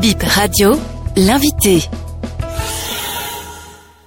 Bip Radio, l'invité.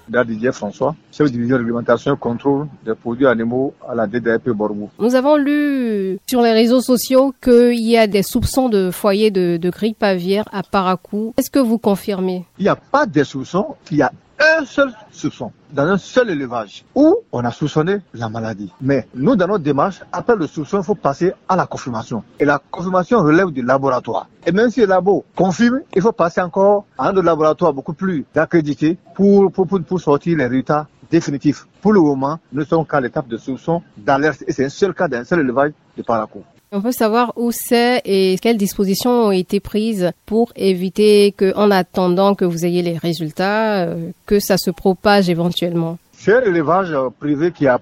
Didier François, chef de division réglementation et contrôle des produits animaux à la DDRP Bordeaux. Nous avons lu sur les réseaux sociaux qu'il y a des soupçons de foyers de, de grippe aviaire à Paracou. Est-ce que vous confirmez? Il n'y a pas de soupçons, il y a un seul soupçon dans un seul élevage où on a soupçonné la maladie. Mais nous, dans notre démarche, après le soupçon, il faut passer à la confirmation. Et la confirmation relève du laboratoire. Et même si le labo confirme, il faut passer encore à un autre laboratoire beaucoup plus accrédité pour, pour, pour, sortir les résultats définitifs. Pour le moment, nous sommes qu'à l'étape de soupçon d'alerte et c'est un seul cas d'un seul élevage de Paracourt. On peut savoir où c'est et quelles dispositions ont été prises pour éviter que, en attendant que vous ayez les résultats, euh, que ça se propage éventuellement. C'est un élevage privé qui est à.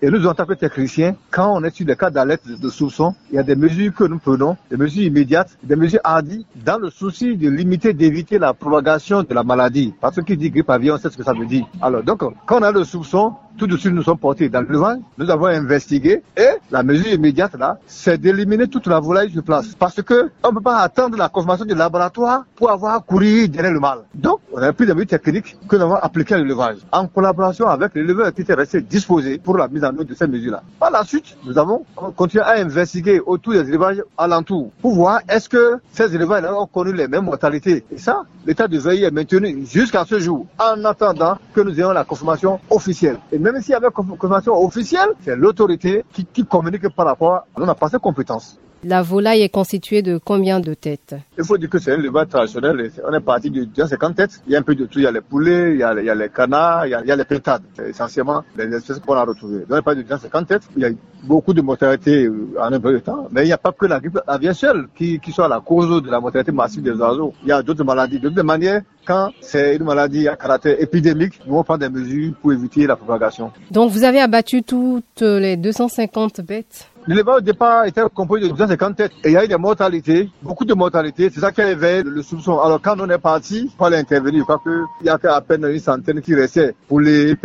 Et nous, en tant que techniciens, quand on est sur des cas d'alerte de soupçon, il y a des mesures que nous prenons, des mesures immédiates, des mesures hardies, dans le souci de limiter, d'éviter la propagation de la maladie. Parce que qui dit grippe avion, on sait ce que ça veut dire. Alors, donc, quand on a le soupçon, tout de suite, nous sommes portés dans le vent, nous avons investigué, et la mesure immédiate, là, c'est d'éliminer toute la volaille sur place. Parce que on ne peut pas attendre la confirmation du laboratoire pour avoir couru derrière le mal. Donc, on a pris des mesures techniques que nous avons appliquées à l'élevage, en collaboration avec l'éleveur qui était resté disposé pour la mise en de ces mesures-là. Par la suite, nous avons continué à investiguer autour des élevages alentours pour voir est-ce que ces élevages ont connu les mêmes mortalités. Et ça, l'état de veille est maintenu jusqu'à ce jour, en attendant que nous ayons la confirmation officielle. Et même s'il y avait confirmation officielle, c'est l'autorité qui, qui communique par rapport à on n'a pas ses compétences. La volaille est constituée de combien de têtes Il faut dire que c'est un élevage traditionnel. On est parti de 250 têtes. Il y a un peu de tout. Il y a les poulets, il y a, il y a les canards, il y a, il y a les pintades. C'est essentiellement les espèces qu'on a retrouvées. Donc on est parti de 250 têtes. Il y a beaucoup de mortalité en un peu de temps. Mais il n'y a pas que la grippe aviaire seule qui, qui soit la cause de la mortalité massive des oiseaux. Il y a d'autres maladies. De toute manière, quand c'est une maladie à caractère épidémique, nous on prend des mesures pour éviter la propagation. Donc vous avez abattu toutes les 250 bêtes L'élevage au départ était composé de 250 têtes et il y a eu des mortalités, beaucoup de mortalités. C'est ça qui a éveillé le soupçon. Alors quand on est parti, il fallait intervenir. Crois qu'il y a à peine une centaine qui restaient pour les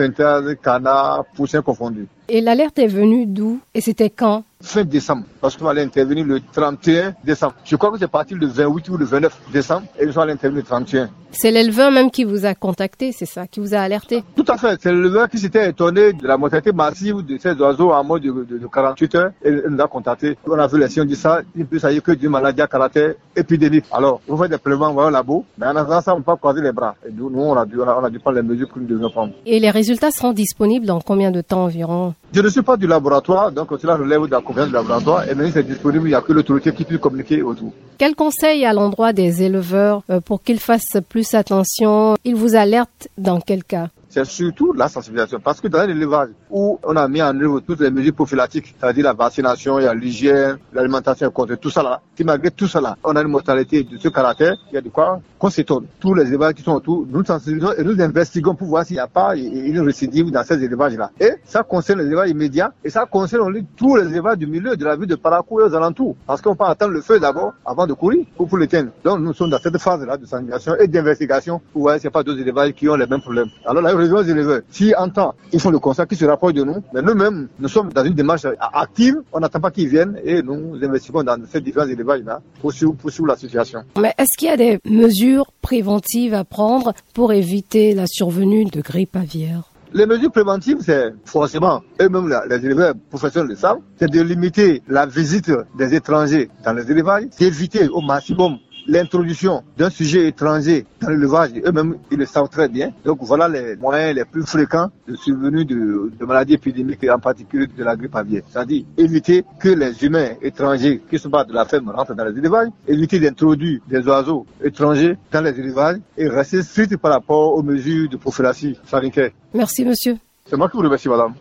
canards, poussins confondus. Et l'alerte est venue d'où? Et c'était quand? Fin décembre, parce qu'on allait intervenir le 31 décembre. Je crois que c'est parti le 28 ou le 29 décembre et nous allons intervenir le 31. C'est l'éleveur même qui vous a contacté, c'est ça, qui vous a alerté? Tout à fait. C'est l'éleveur qui s'était étonné de la mortalité massive de ces oiseaux en mode de, de, de 48 heures et il nous a contacté. On a vu les signes de ça, il peut s'agir que d'une maladie à caractère épidémique. Alors, on fait des prélèvements au labo, mais en attendant ça, on ne peut pas croiser les bras. Et nous, on a dû, on a, on a dû prendre les mesures que nous devions prendre. Et les résultats seront disponibles dans combien de temps environ? Je ne suis pas du laboratoire, donc cela relève de la confiance du laboratoire. Et même si c'est disponible, il n'y a que l'autorité qui peut communiquer autour. Quel conseil à l'endroit des éleveurs pour qu'ils fassent plus attention? Ils vous alertent dans quel cas? C'est surtout la sensibilisation. Parce que dans l'élevage où on a mis en œuvre toutes les mesures prophylactiques, c'est-à-dire la vaccination, il y a l'hygiène, l'alimentation contre tout ça là, qui malgré tout ça là, on a une mortalité de ce caractère, il y a de quoi qu'on s'étonne. Tous les élevages qui sont autour, nous sensibilisons et nous investiguons pour voir s'il n'y a pas une récidive dans ces élevages-là. Et ça concerne les élevages immédiats et ça concerne tous les élevages du milieu de la ville de Parakou et aux alentours. Parce qu'on peut attendre le feu d'abord avant de courir pour, pour l'éteindre. Donc nous sommes dans cette phase-là de sensibilisation et d'investigation pour voir s'il n'y a pas d'autres élevages qui ont les mêmes problèmes. Alors là, les éleveurs, si en temps ils font le constat, qui se rapprochent de nous, mais nous-mêmes, nous sommes dans une démarche active, on n'attend pas qu'ils viennent et nous investiguons dans ces différents élevages-là pour suivre, pour suivre la situation. Mais est-ce qu'il y a des mesures préventives à prendre pour éviter la survenue de grippe aviaire? Les mesures préventives, c'est forcément, eux-mêmes, les éleveurs professionnels le savent, c'est de limiter la visite des étrangers dans les élevages, d'éviter au maximum l'introduction d'un sujet étranger dans l'élevage, eux-mêmes, ils le savent très bien. Donc voilà les moyens les plus fréquents de survenue de, de maladies épidémiques, et en particulier de la grippe aviaire. C'est-à-dire éviter que les humains étrangers qui sont pas de la ferme rentrent dans les élevages, éviter d'introduire des oiseaux étrangers dans les élevages et rester strict par rapport aux mesures de prophylaxie sanitaire. Merci monsieur. C'est moi qui vous remercie madame.